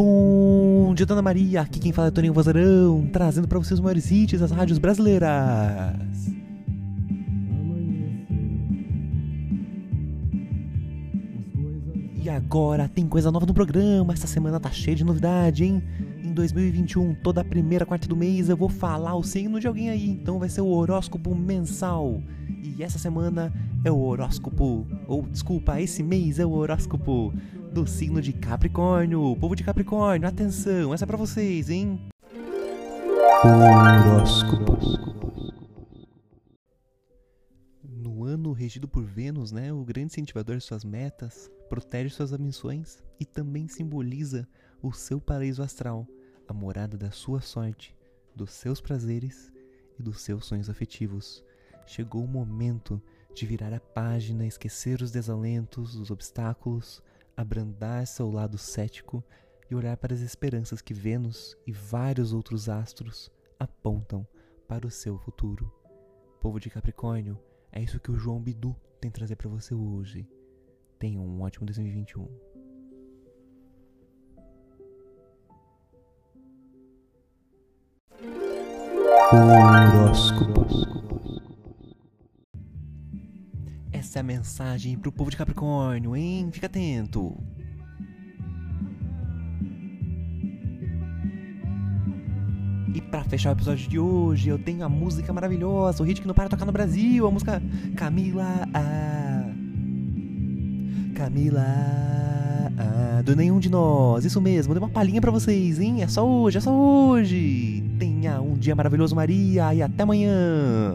Bom dia, Dona Maria. Aqui quem fala é Toninho Vozarão, trazendo para vocês os maiores hits das rádios brasileiras. E agora tem coisa nova no programa. Essa semana tá cheia de novidade, hein? Em 2021, toda primeira quarta do mês eu vou falar o signo de alguém aí. Então vai ser o horóscopo mensal. E essa semana é o horóscopo, ou desculpa, esse mês é o horóscopo do signo de Capricórnio. Povo de Capricórnio, atenção, essa é pra vocês, hein? Horóscopo. No ano regido por Vênus, né, o grande incentivador de suas metas, protege suas ambições e também simboliza o seu paraíso astral, a morada da sua sorte, dos seus prazeres e dos seus sonhos afetivos. Chegou o momento de virar a página, esquecer os desalentos, os obstáculos, abrandar seu lado cético e olhar para as esperanças que Vênus e vários outros astros apontam para o seu futuro. Povo de Capricórnio, é isso que o João Bidu tem trazer para você hoje. Tenha um ótimo 2021. Horóscopo. Essa é a mensagem pro povo de Capricórnio, hein? Fica atento. E pra fechar o episódio de hoje, eu tenho a música maravilhosa, o hit que não para de tocar no Brasil, a música Camila. Camila. Do Nenhum de Nós, isso mesmo, dei uma palhinha pra vocês, hein? É só hoje, é só hoje. Tenha um dia maravilhoso, Maria, e até amanhã.